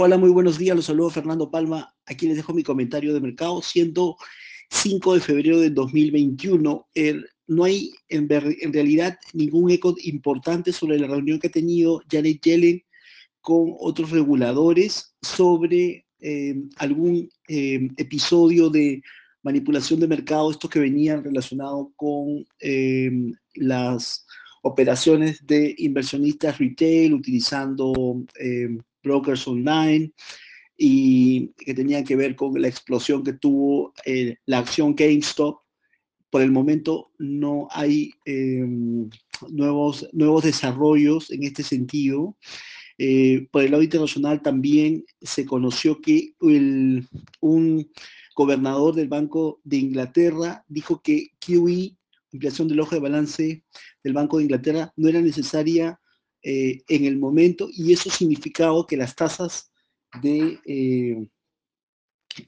Hola, muy buenos días. Los saludo Fernando Palma. Aquí les dejo mi comentario de mercado, siendo 5 de febrero del 2021. no hay en, realidad ningún eco importante sobre la reunión que ha tenido Janet Yellen con otros reguladores sobre eh, algún eh, episodio de manipulación de mercado, estos que venían relacionados con eh, las operaciones de inversionistas retail utilizando brokers online y que tenían que ver con la explosión que tuvo eh, la acción GameStop. Por el momento no hay em, nuevos, nuevos desarrollos en este sentido. Eh, por el lado internacional también se conoció que un gobernador del Banco de Inglaterra dijo que QE, ampliación del ojo de balance del Banco de Inglaterra, no era necesaria eh, en el momento y eso significaba que las tasas de, eh,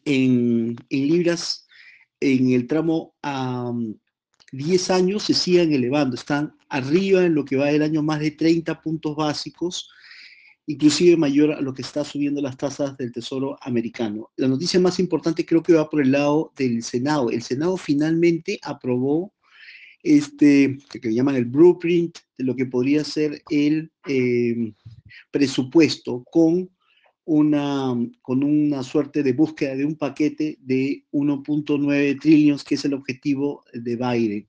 en, libras en el tramo a 10 años se sigan elevando, están arriba en lo que va del año más de 30 puntos básicos, inclusive mayor a lo que está subiendo las tasas del Tesoro americano. La noticia más importante creo que va por el lado del Senado. El Senado finalmente aprobó este, que llaman el blueprint de lo que podría ser el eh, presupuesto con una, con una suerte de búsqueda de un paquete de 1.9 trillones, que es el objetivo de Biden.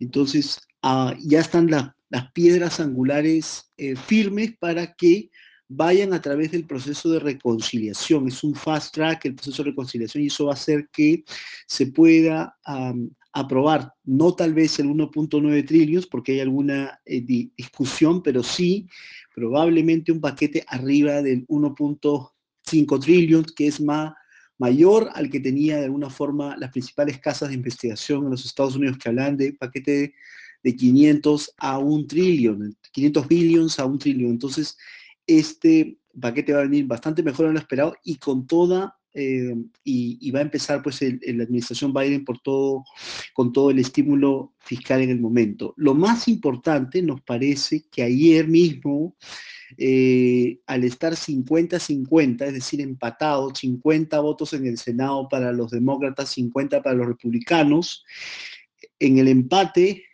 Entonces, ah, ya están las piedras angulares eh, firmes para que vayan a través del proceso de reconciliación. Es un fast track el proceso de reconciliación y eso va a hacer que se pueda aprobar, no tal vez el 1.9 trillones, porque hay alguna eh, discusión, pero sí probablemente un paquete arriba del 1.5 trillones, que es más mayor al que tenía de alguna forma las principales casas de investigación en los Estados Unidos que hablan de paquete de, 500 a un trillón, 500 billions a un trillón. Entonces, este paquete va a venir bastante mejor de lo esperado y con toda eh, y, va a empezar pues la administración Biden por todo, con todo el estímulo fiscal en el momento. Lo más importante nos parece que ayer mismo, eh, al estar 50-50, es decir, empatado, 50 votos en el Senado para los demócratas, 50 para los republicanos, en el empate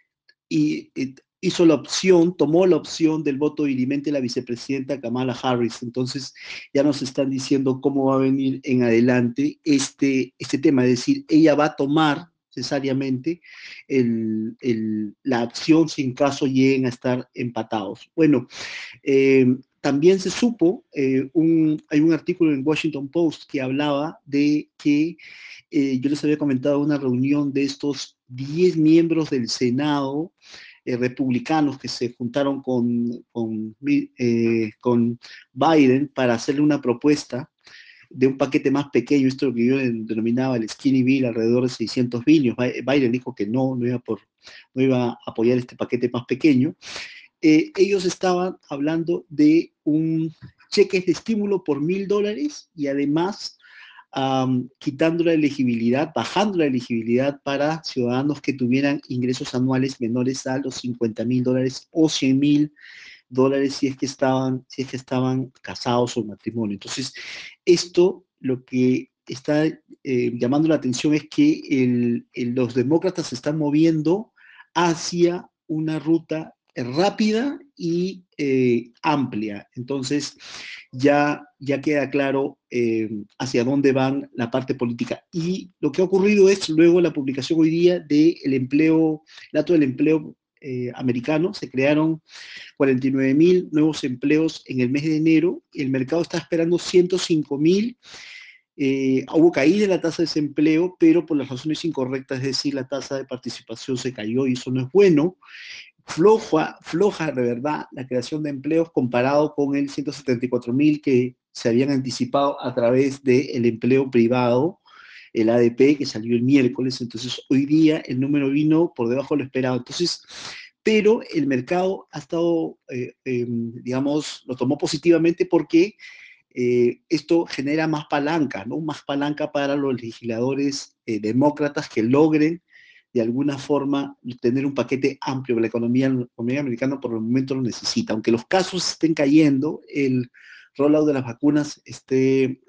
y eh, hizo la opción, tomó la opción del voto dirimente la vicepresidenta Kamala Harris. Entonces ya nos están diciendo cómo va a venir en adelante este, este tema, es decir, ella va a tomar necesariamente la acción si en caso lleguen a estar empatados. Bueno, eh, también se supo, eh, hay un artículo en Washington Post que hablaba de que eh, yo les había comentado una reunión de estos 10 miembros del Senado eh, republicanos que se juntaron con, con, eh, con, Biden para hacerle una propuesta de un paquete más pequeño, esto es lo que yo denominaba el skinny bill, alrededor de 600 billones. Biden dijo que no, no iba, por, no iba a apoyar este paquete más pequeño. Eh, ellos estaban hablando de un cheque de estímulo por mil dólares y además quitando la elegibilidad, bajando la elegibilidad para ciudadanos que tuvieran ingresos anuales menores a los 50 mil dólares o 100 mil dólares si es que estaban, si es que estaban casados o matrimonio. Entonces, esto lo que está eh, llamando la atención es que los demócratas se están moviendo hacia una ruta rápida y eh, amplia. Entonces, ya, ya queda claro eh, hacia dónde van la parte política. Y lo que ha ocurrido es luego la publicación hoy día del empleo, el dato del empleo eh, americano. Se crearon 49 mil nuevos empleos en el mes de enero. El mercado está esperando 105 mil. hubo caída en la tasa de desempleo, pero por las razones incorrectas, es decir, la tasa de participación se cayó y eso no es bueno floja, floja de verdad la creación de empleos comparado con el 174 mil que se habían anticipado a través del empleo privado, el ADP, que salió el miércoles, entonces hoy día el número vino por debajo de lo esperado. Entonces, pero el mercado ha estado, eh, em, digamos, lo tomó positivamente porque eh, esto genera más palanca, ¿no? Más palanca para los legisladores eh, demócratas que logren de alguna forma tener un paquete amplio, la economía, la economía americana por el momento lo necesita. Aunque los casos estén cayendo, el rollout de las vacunas esté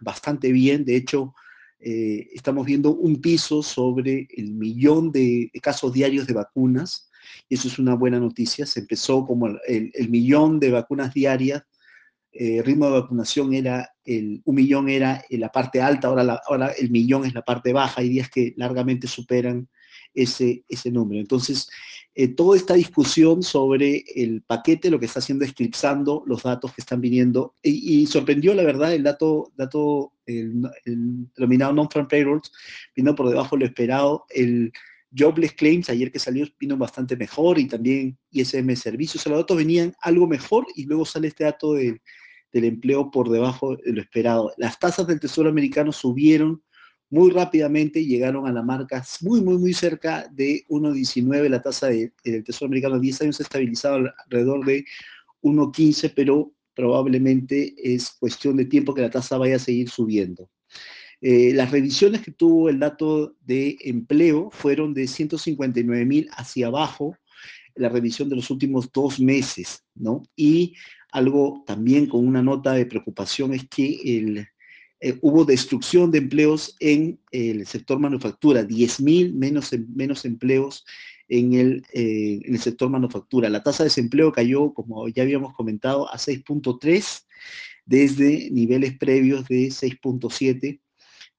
bastante bien. De hecho, estamos viendo un piso sobre el millón de casos diarios de vacunas y eso es una buena noticia. Se empezó como el, millón de vacunas diarias, el eh, ritmo de vacunación era, el, un millón era en la parte alta, ahora, ahora el millón es la parte baja, hay días que largamente superan ese, ese número. Entonces, eh, toda esta discusión sobre el paquete lo que está haciendo es eclipsando los datos que están viniendo y, sorprendió, la verdad, el dato, dato el, denominado non-farm payrolls vino por debajo de lo esperado. El, Jobless Claims, ayer que salió, vino bastante mejor y también ISM Servicios. Los datos venían algo mejor y luego sale este dato del empleo por debajo de lo esperado. Las tasas del Tesoro americano subieron muy rápidamente llegaron a la marca muy, muy, muy cerca de 1.19. La tasa del Tesoro americano a 10 años ha estabilizado alrededor de 1.15, pero probablemente es cuestión de tiempo que la tasa vaya a seguir subiendo. Eh, las revisiones que tuvo el dato de empleo fueron de 159 mil hacia abajo, la revisión de los últimos dos meses, ¿no? Y algo también con una nota de preocupación es que el, eh, hubo destrucción de empleos en el sector manufactura, 10 mil menos, menos empleos en el, eh, en el sector manufactura. La tasa de desempleo cayó, como ya habíamos comentado, a 6.3 desde niveles previos de 6.7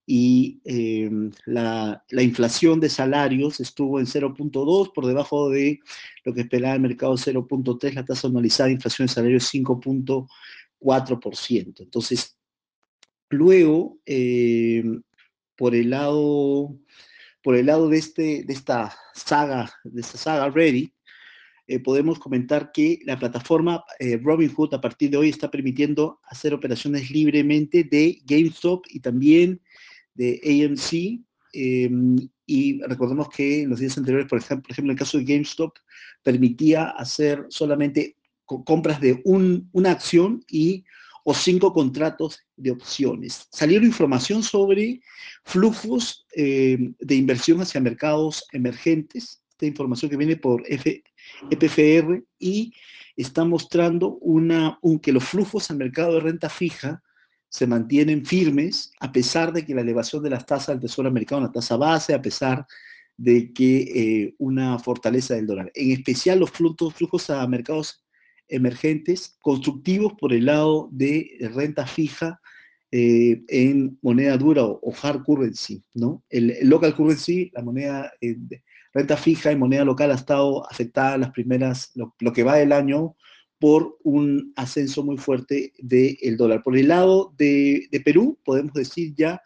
y em, la, inflación de salarios estuvo en 0.2, por debajo de lo que esperaba el mercado 0.3, la tasa anualizada de inflación de salarios 5.4%. Entonces, luego, em, por el lado, por el lado de, este, de esta saga, de esta saga Reddit, eh, podemos comentar que la plataforma eh, Robinhood a partir de hoy está permitiendo hacer operaciones libremente de GameStop y también de AMC, em, y recordemos que en los días anteriores, por ejemplo, por ejemplo, en el caso de GameStop, permitía hacer solamente compras de una acción y o cinco contratos de opciones. Salieron información sobre flujos em, de inversión hacia mercados emergentes, esta información que viene por F, EPFR y está mostrando una, un, que los flujos al mercado de renta fija se mantienen firmes a pesar de que la elevación de las tasas del Tesoro americano, la tasa base, a pesar de que eh, una fortaleza del dólar. En especial los flujos a mercados emergentes, constructivos por el lado de renta fija eh, en moneda dura o, hard currency, ¿no? El, local currency, la moneda eh, renta fija y moneda local ha estado afectada las primeras, lo, que va del año, por un ascenso muy fuerte del dólar. Por el lado de, Perú, podemos decir ya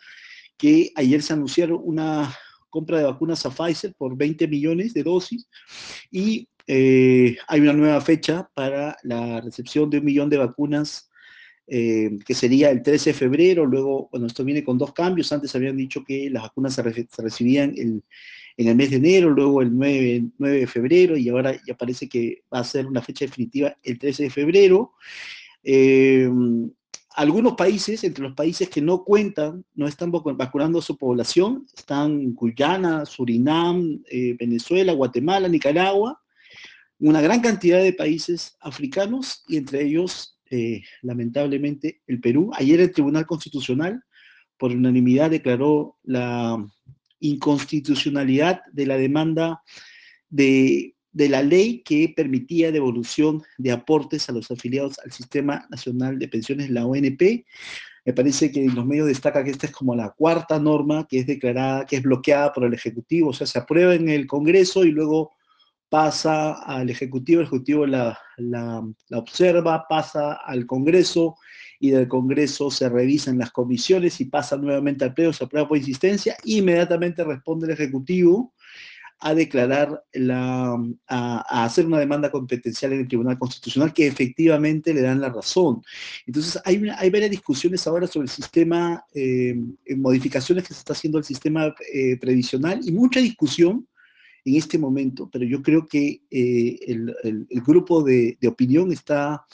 que ayer se anunciaron una compra de vacunas a Pfizer por 20 millones de dosis y eh, hay una nueva fecha para la recepción de un millón de vacunas eh, que sería el 13 de febrero, luego, bueno, esto viene con dos cambios, antes habían dicho que las vacunas se, recibían en el mes de enero, luego el 9, de febrero, y ahora ya parece que va a ser una fecha definitiva el 13 de febrero. Eh, algunos países, entre los países que no cuentan, no están vacunando a su población, están Guyana, Surinam, Venezuela, Guatemala, Nicaragua, una gran cantidad de países africanos y entre ellos, eh, lamentablemente, el Perú. Ayer el Tribunal Constitucional, por unanimidad, declaró la inconstitucionalidad de la demanda de, la ley que permitía devolución de aportes a los afiliados al Sistema Nacional de Pensiones, la ONP. Me parece que en los medios destaca que esta es como la cuarta norma que es declarada, que es bloqueada por el Ejecutivo, o sea, se aprueba en el Congreso y luego pasa al Ejecutivo, el Ejecutivo la, la observa, pasa al Congreso y del Congreso se revisan las comisiones y pasa nuevamente al Pleno, se aprueba por insistencia, inmediatamente responde el Ejecutivo a declarar, la, a, hacer una demanda competencial en el Tribunal Constitucional que efectivamente le dan la razón. Entonces, hay, hay varias discusiones ahora sobre el sistema, eh, modificaciones que se está haciendo al sistema eh, previsional y mucha discusión en este momento, pero yo creo que eh, el, el, grupo de, opinión está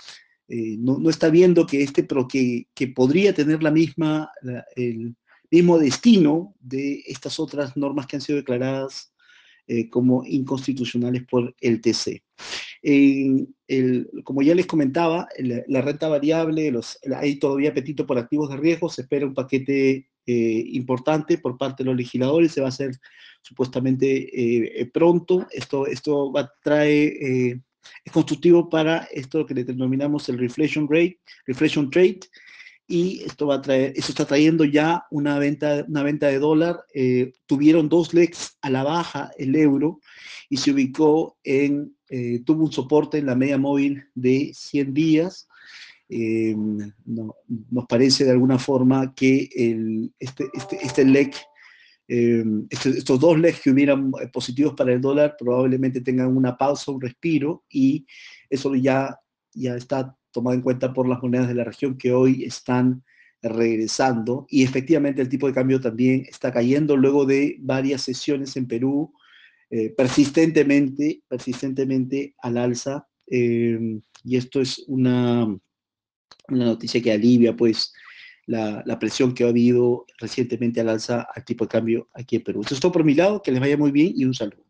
eh, no, está viendo que este, pero que, podría tener la misma, el mismo destino de estas otras normas que han sido declaradas eh, como inconstitucionales por el TC. En, como ya les comentaba, la renta variable, los, hay todavía apetito por activos de riesgo, se espera un paquete eh, importante por parte de los legisladores, se va a hacer supuestamente eh, pronto, esto, esto va a traer, es constructivo para esto que denominamos el reflation rate, reflation trade, y esto va a traer, eso está trayendo ya una venta, una venta de dólar. Eh, tuvieron dos legs a la baja el euro y se ubicó en, eh, tuvo un soporte en la media móvil de 100 días. Eh, nos parece de alguna forma que el, este, este, este leg, este, estos dos legs que hubieran positivos para el dólar probablemente tengan una pausa, un respiro y eso ya, ya está tomado en cuenta por las monedas de la región que hoy están regresando. Y efectivamente el tipo de cambio también está cayendo luego de varias sesiones en Perú eh, persistentemente, persistentemente al alza. Y esto es una, una noticia que alivia pues la, la, presión que ha habido recientemente al alza al tipo de cambio aquí en Perú. Eso es todo por mi lado, que les vaya muy bien y un saludo.